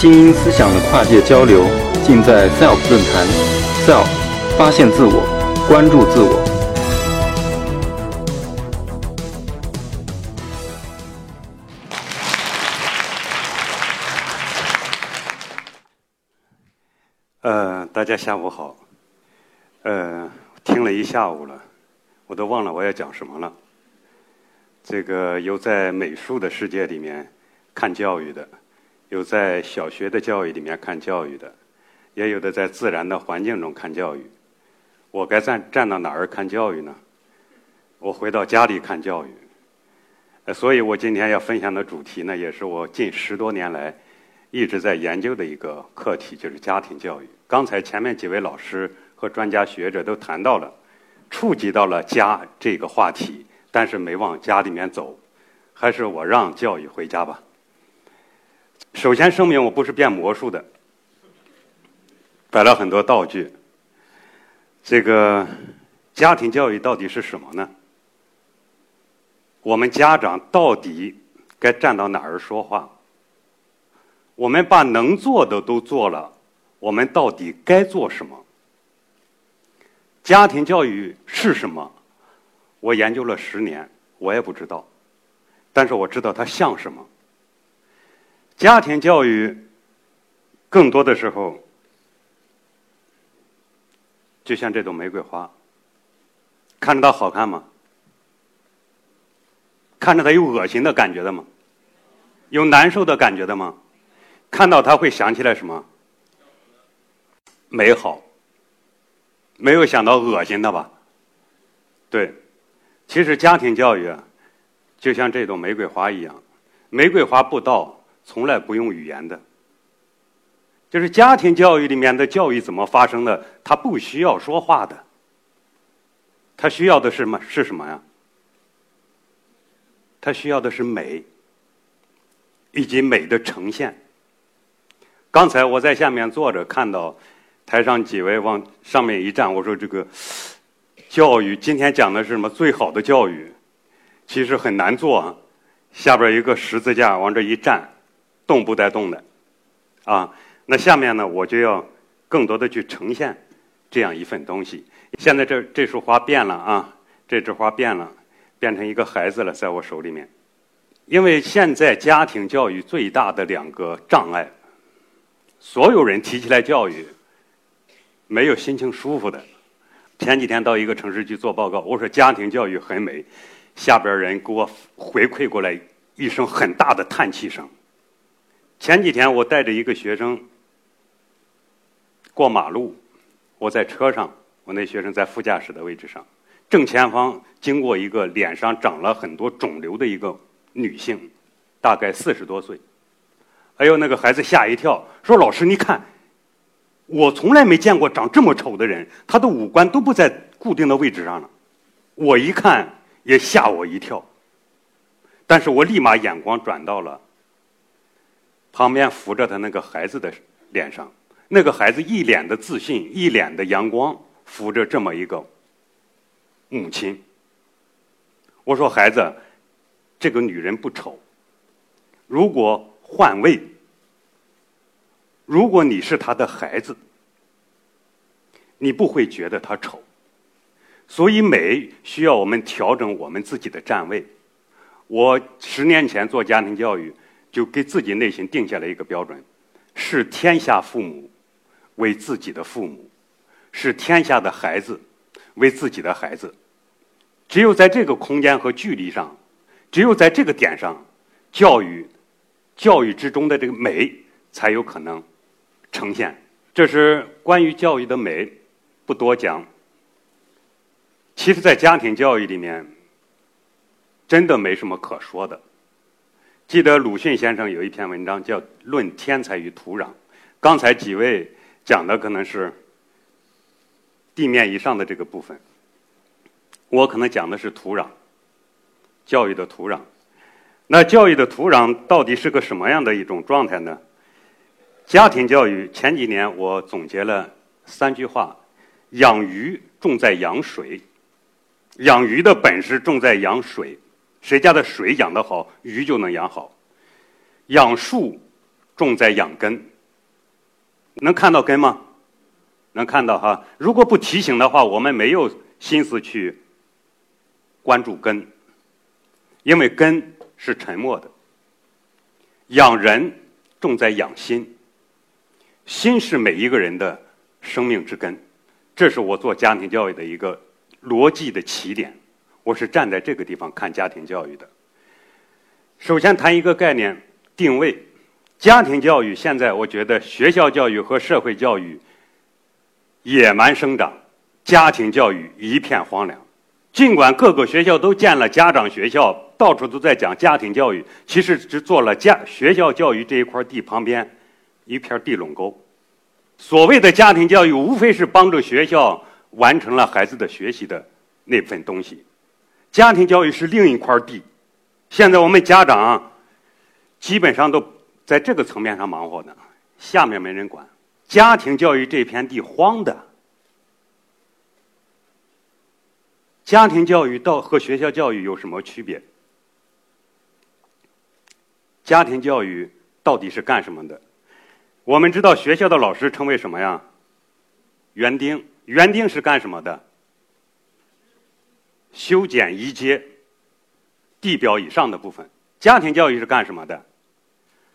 精英思想的跨界交流，尽在 SELF 论坛。SELF，发现自我，关注自我。呃，大家下午好。呃，听了一下午了，我都忘了我要讲什么了。这个有在美术的世界里面看教育的。有在小学的教育里面看教育的，也有的在自然的环境中看教育。我该站站到哪儿看教育呢？我回到家里看教育。呃，所以我今天要分享的主题呢，也是我近十多年来一直在研究的一个课题，就是家庭教育。刚才前面几位老师和专家学者都谈到了，触及到了家这个话题，但是没往家里面走，还是我让教育回家吧。首先声明，我不是变魔术的，摆了很多道具。这个家庭教育到底是什么呢？我们家长到底该站到哪儿说话？我们把能做的都做了，我们到底该做什么？家庭教育是什么？我研究了十年，我也不知道，但是我知道它像什么。家庭教育，更多的时候，就像这朵玫瑰花，看着它好看吗？看着它有恶心的感觉的吗？有难受的感觉的吗？看到它会想起来什么？美好。没有想到恶心的吧？对，其实家庭教育啊，就像这朵玫瑰花一样，玫瑰花不到。从来不用语言的，就是家庭教育里面的教育怎么发生的？他不需要说话的，他需要的是什么？是什么呀？他需要的是美，以及美的呈现。刚才我在下面坐着，看到台上几位往上面一站，我说这个教育今天讲的是什么？最好的教育，其实很难做啊。下边一个十字架，往这一站。动不带动的，啊，那下面呢，我就要更多的去呈现这样一份东西。现在这这束花变了啊，这枝花变了，变成一个孩子了，在我手里面。因为现在家庭教育最大的两个障碍，所有人提起来教育，没有心情舒服的。前几天到一个城市去做报告，我说家庭教育很美，下边人给我回馈过来一声很大的叹气声。前几天我带着一个学生过马路，我在车上，我那学生在副驾驶的位置上，正前方经过一个脸上长了很多肿瘤的一个女性，大概四十多岁。哎呦，那个孩子吓一跳，说：“老师，你看，我从来没见过长这么丑的人，他的五官都不在固定的位置上了。”我一看也吓我一跳，但是我立马眼光转到了。旁边扶着他那个孩子的脸上，那个孩子一脸的自信，一脸的阳光，扶着这么一个母亲。我说：“孩子，这个女人不丑。如果换位，如果你是她的孩子，你不会觉得她丑。所以美需要我们调整我们自己的站位。我十年前做家庭教育。”就给自己内心定下了一个标准：视天下父母为自己的父母，视天下的孩子为自己的孩子。只有在这个空间和距离上，只有在这个点上，教育教育之中的这个美才有可能呈现。这是关于教育的美，不多讲。其实，在家庭教育里面，真的没什么可说的。记得鲁迅先生有一篇文章叫《论天才与土壤》，刚才几位讲的可能是地面以上的这个部分，我可能讲的是土壤，教育的土壤。那教育的土壤到底是个什么样的一种状态呢？家庭教育前几年我总结了三句话：养鱼重在养水，养鱼的本事重在养水。谁家的水养得好，鱼就能养好。养树重在养根。能看到根吗？能看到哈。如果不提醒的话，我们没有心思去关注根，因为根是沉默的。养人重在养心，心是每一个人的生命之根。这是我做家庭教育的一个逻辑的起点。我是站在这个地方看家庭教育的。首先谈一个概念定位，家庭教育现在我觉得学校教育和社会教育野蛮生长，家庭教育一片荒凉。尽管各个学校都建了家长学校，到处都在讲家庭教育，其实只做了家学校教育这一块地旁边一片地垄沟。所谓的家庭教育，无非是帮助学校完成了孩子的学习的那份东西。家庭教育是另一块地。现在我们家长基本上都在这个层面上忙活呢，下面没人管。家庭教育这片地荒的。家庭教育到和学校教育有什么区别？家庭教育到底是干什么的？我们知道学校的老师称为什么呀？园丁。园丁是干什么的？修剪一阶地表以上的部分。家庭教育是干什么的？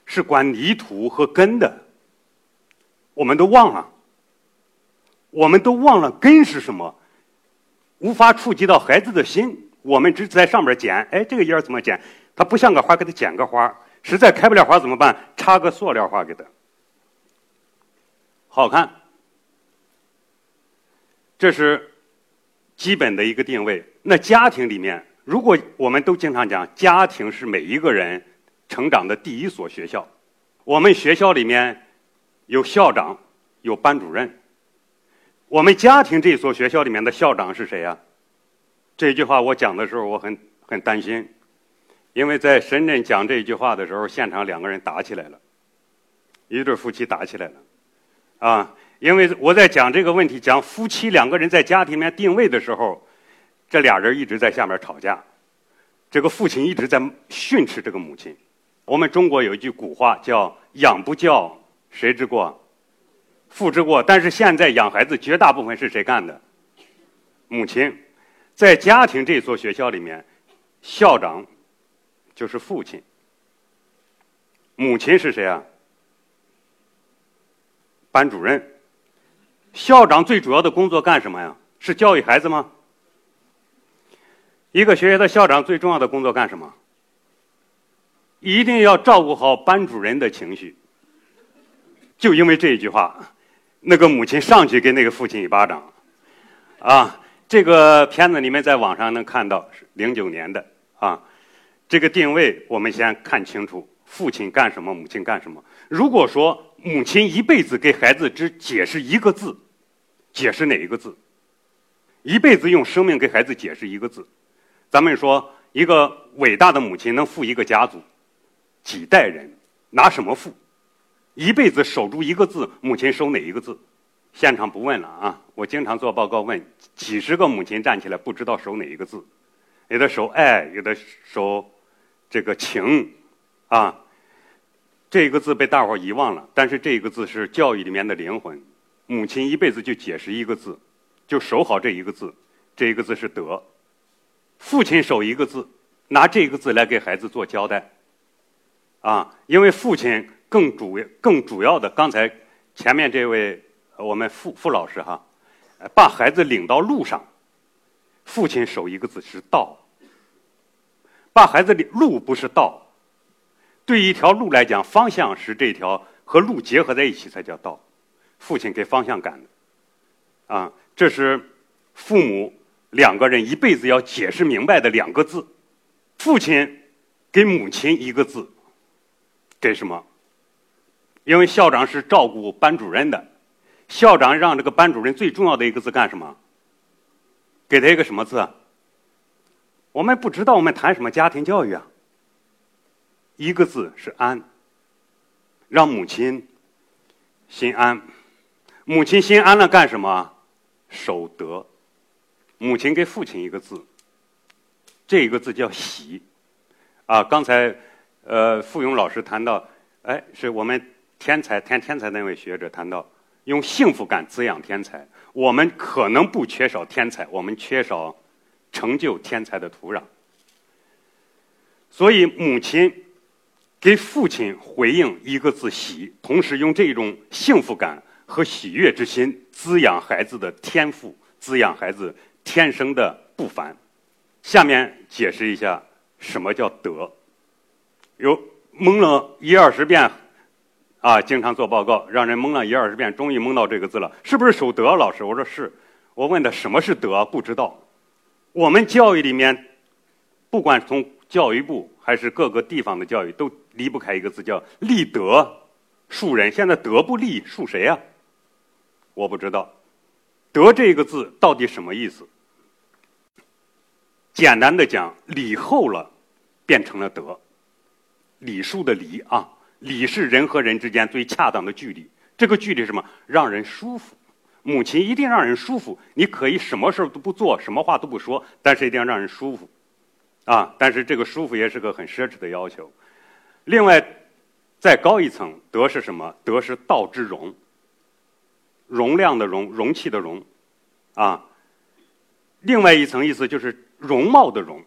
是管泥土和根的。我们都忘了，我们都忘了根是什么，无法触及到孩子的心。我们只在上面剪，哎，这个叶怎么剪？它不像个花，给它剪个花。实在开不了花怎么办？插个塑料花给它。好看，这是基本的一个定位。那家庭里面，如果我们都经常讲，家庭是每一个人成长的第一所学校。我们学校里面有校长，有班主任。我们家庭这所学校里面的校长是谁呀？这句话我讲的时候，我很很担心，因为在深圳讲这句话的时候，现场两个人打起来了，一对夫妻打起来了。啊，因为我在讲这个问题，讲夫妻两个人在家庭里面定位的时候，这俩人一直在下面吵架，这个父亲一直在训斥这个母亲。我们中国有一句古话叫“养不教，谁之过？父之过。”但是现在养孩子绝大部分是谁干的？母亲。在家庭这所学校里面，校长就是父亲，母亲是谁啊？班主任，校长最主要的工作干什么呀？是教育孩子吗？一个学校的校长最重要的工作干什么？一定要照顾好班主任的情绪。就因为这一句话，那个母亲上去给那个父亲一巴掌，啊，这个片子你们在网上能看到，是零九年的啊。这个定位我们先看清楚，父亲干什么，母亲干什么。如果说母亲一辈子给孩子只解释一个字，解释哪一个字？一辈子用生命给孩子解释一个字。咱们说一个伟大的母亲能富一个家族，几代人拿什么富？一辈子守住一个字，母亲守哪一个字？现场不问了啊！我经常做报告问，几十个母亲站起来不知道守哪一个字，有的守爱，有的守这个情，啊。这个字被大伙遗忘了，但是这个字是教育里面的灵魂。母亲一辈子就解释一个字，就守好这一个字，这一个字是德。父亲守一个字，拿这个字来给孩子做交代。啊，因为父亲更主更主要的，刚才前面这位我们傅傅老师哈，把孩子领到路上，父亲守一个字是道。把孩子领路不是道。对一条路来讲，方向是这条和路结合在一起才叫道。父亲给方向感的，啊，这是父母两个人一辈子要解释明白的两个字。父亲给母亲一个字，给什么？因为校长是照顾班主任的，校长让这个班主任最重要的一个字干什么？给他一个什么字？我们不知道，我们谈什么家庭教育啊？一个字是安，让母亲心安。母亲心安了干什么？守德。母亲给父亲一个字，这一个字叫喜。啊，刚才呃，傅勇老师谈到，哎，是我们天才谈天才那位学者谈到，用幸福感滋养天才。我们可能不缺少天才，我们缺少成就天才的土壤。所以，母亲给父亲回应一个字“喜”，同时用这种幸福感和喜悦之心滋养孩子的天赋，滋养孩子天生的不凡。下面解释一下什么叫德。有蒙了一二十遍。啊，经常做报告，让人蒙了一二十遍，终于蒙到这个字了，是不是守德？老师，我说是。我问他什么是德，不知道。我们教育里面，不管从教育部还是各个地方的教育，都离不开一个字，叫立德树人。现在德不立，树谁呀？我不知道。德这个字到底什么意思？简单的讲，礼厚了，变成了德。礼数的礼啊。礼是人和人之间最恰当的距离，这个距离什么？让人舒服。母亲一定让人舒服。你可以什么事都不做，什么话都不说，但是一定要让人舒服，啊！但是这个舒服也是个很奢侈的要求。另外，再高一层，德是什么？德是道之容，容量的容，容器的容，啊。另外一层意思就是容貌的容。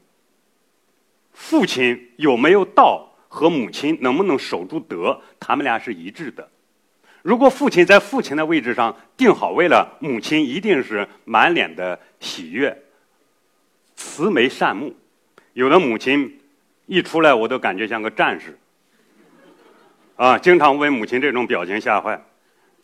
父亲有没有道？和母亲能不能守住德，他们俩是一致的。如果父亲在父亲的位置上定好位了，母亲一定是满脸的喜悦，慈眉善目。有的母亲一出来，我都感觉像个战士，啊，经常为母亲这种表情吓坏。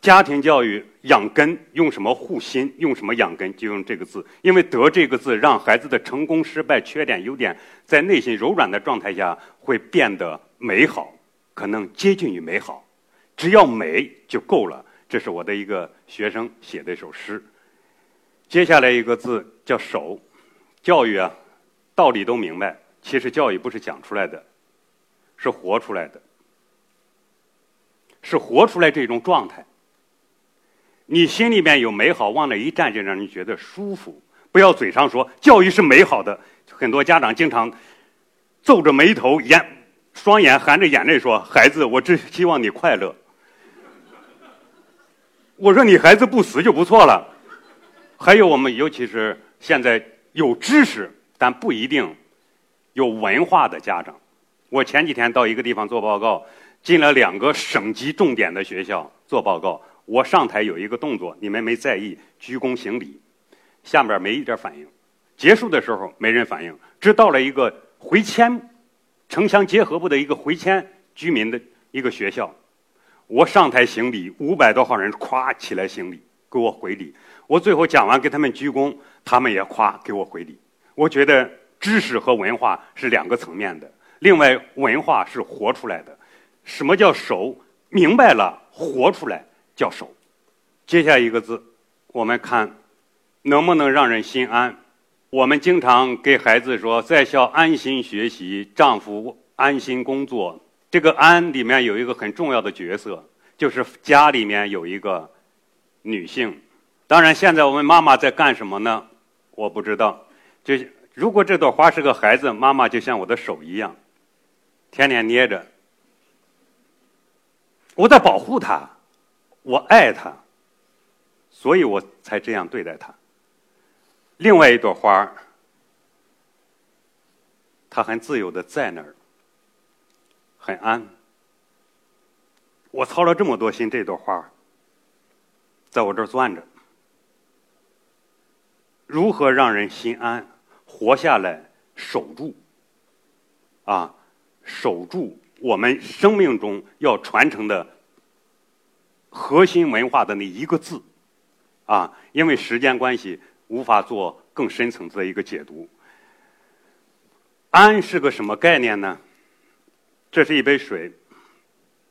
家庭教育养根用什么护心？用什么养根？就用这个字，因为“德”这个字让孩子的成功、失败、缺点、优点，在内心柔软的状态下会变得美好，可能接近于美好。只要美就够了。这是我的一个学生写的一首诗。接下来一个字叫“守”，教育啊，道理都明白。其实教育不是讲出来的，是活出来的，是活出来这种状态。你心里面有美好，往那一站就让人觉得舒服。不要嘴上说教育是美好的，很多家长经常皱着眉头，眼双眼含着眼泪说：“孩子，我只希望你快乐。”我说：“你孩子不死就不错了。”还有我们，尤其是现在有知识但不一定有文化的家长。我前几天到一个地方做报告，进了两个省级重点的学校做报告。我上台有一个动作，你们没在意，鞠躬行礼，下面没一点反应。结束的时候没人反应，直到了一个回迁城乡结合部的一个回迁居民的一个学校，我上台行礼，五百多号人咵起来行礼，给我回礼。我最后讲完给他们鞠躬，他们也咵给我回礼。我觉得知识和文化是两个层面的，另外文化是活出来的。什么叫熟？明白了，活出来。叫守，接下一个字，我们看能不能让人心安。我们经常给孩子说，在校安心学习，丈夫安心工作。这个“安”里面有一个很重要的角色，就是家里面有一个女性。当然，现在我们妈妈在干什么呢？我不知道。就如果这朵花是个孩子，妈妈就像我的手一样，天天捏着，我在保护她。我爱他，所以我才这样对待他。另外一朵花儿，它很自由的在那儿，很安。我操了这么多心，这朵花在我这儿攥着。如何让人心安，活下来，守住？啊，守住我们生命中要传承的。核心文化的那一个字，啊，因为时间关系，无法做更深层次的一个解读。安是个什么概念呢？这是一杯水，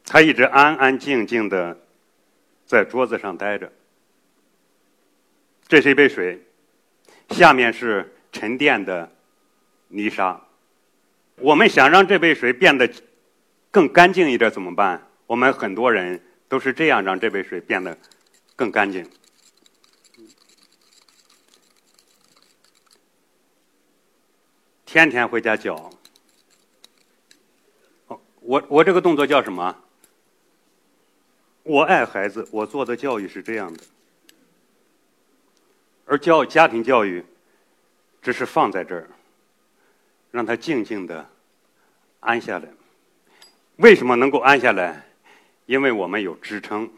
它一直安安静静的在桌子上待着。这是一杯水，下面是沉淀的泥沙。我们想让这杯水变得更干净一点怎么办？我们很多人。都是这样让这杯水变得更干净。天天回家搅。我我这个动作叫什么？我爱孩子，我做的教育是这样的。而教家庭教育，只是放在这儿，让他静静的安下来。为什么能够安下来？因为我们有支撑。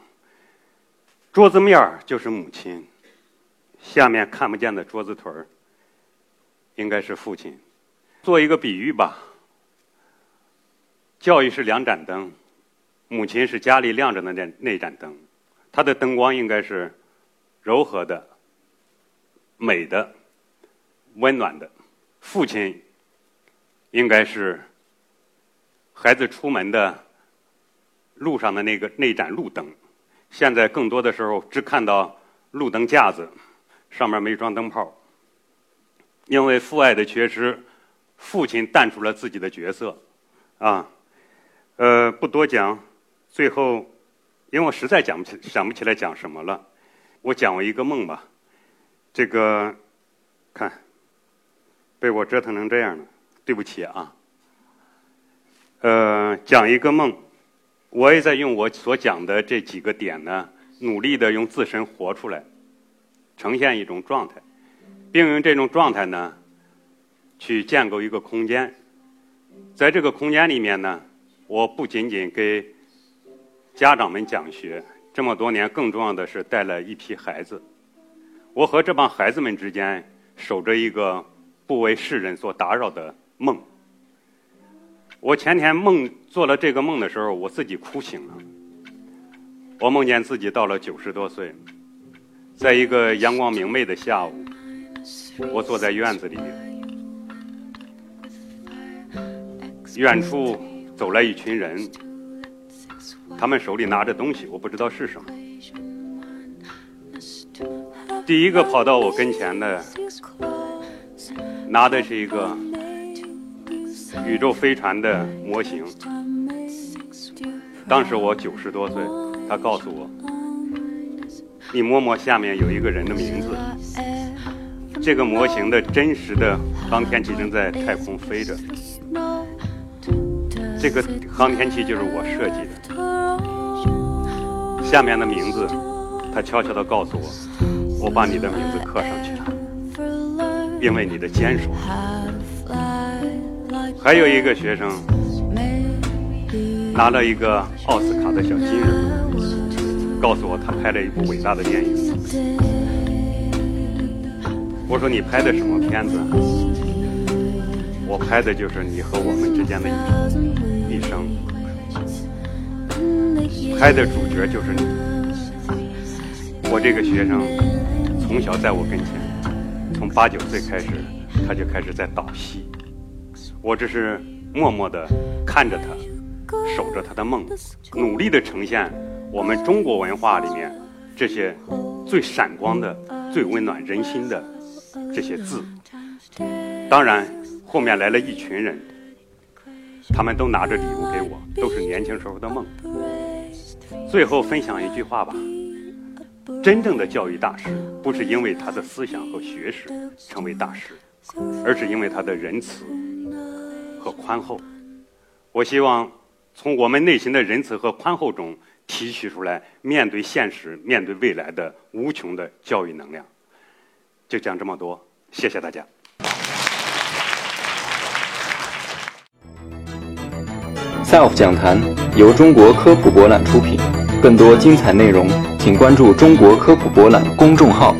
桌子面就是母亲，下面看不见的桌子腿儿，应该是父亲。做一个比喻吧，教育是两盏灯，母亲是家里亮着的那那盏灯，它的灯光应该是柔和的。美的、温暖的父亲，应该是孩子出门的路上的那个那盏路灯。现在更多的时候只看到路灯架子上面没装灯泡，因为父爱的缺失，父亲淡出了自己的角色。啊，呃，不多讲。最后，因为我实在讲不起想不起来讲什么了，我讲我一个梦吧。这个，看，被我折腾成这样了，对不起啊。呃，讲一个梦，我也在用我所讲的这几个点呢，努力的用自身活出来，呈现一种状态，并用这种状态呢，去建构一个空间。在这个空间里面呢，我不仅仅给家长们讲学，这么多年，更重要的是带了一批孩子。我和这帮孩子们之间守着一个不为世人所打扰的梦。我前天梦做了这个梦的时候，我自己哭醒了。我梦见自己到了九十多岁，在一个阳光明媚的下午，我坐在院子里，远处走来一群人，他们手里拿着东西，我不知道是什么。第一个跑到我跟前的，拿的是一个宇宙飞船的模型。当时我九十多岁，他告诉我：“你摸摸下面有一个人的名字。”这个模型的真实的航天器正在太空飞着，这个航天器就是我设计的。下面的名字，他悄悄地告诉我。我把你的名字刻上去了，因为你的坚守。还有一个学生拿了一个奥斯卡的小金人，告诉我他拍了一部伟大的电影。我说你拍的什么片子？我拍的就是你和我们之间的一生，拍的主角就是你。我这个学生。从小在我跟前，从八九岁开始，他就开始在导戏。我只是默默地看着他，守着他的梦，努力地呈现我们中国文化里面这些最闪光的、最温暖人心的这些字。当然，后面来了一群人，他们都拿着礼物给我，都是年轻时候的梦。最后分享一句话吧。真正的教育大师，不是因为他的思想和学识成为大师，而是因为他的仁慈宽厚。我希望从我们内心的仁慈和宽厚中提取出来，面对现实、面对未来的无穷的教育能量。就讲这么多，谢谢大家。SELF 讲坛由中国科普博览出品，更多精彩内容。请关注中国科普博览公众号。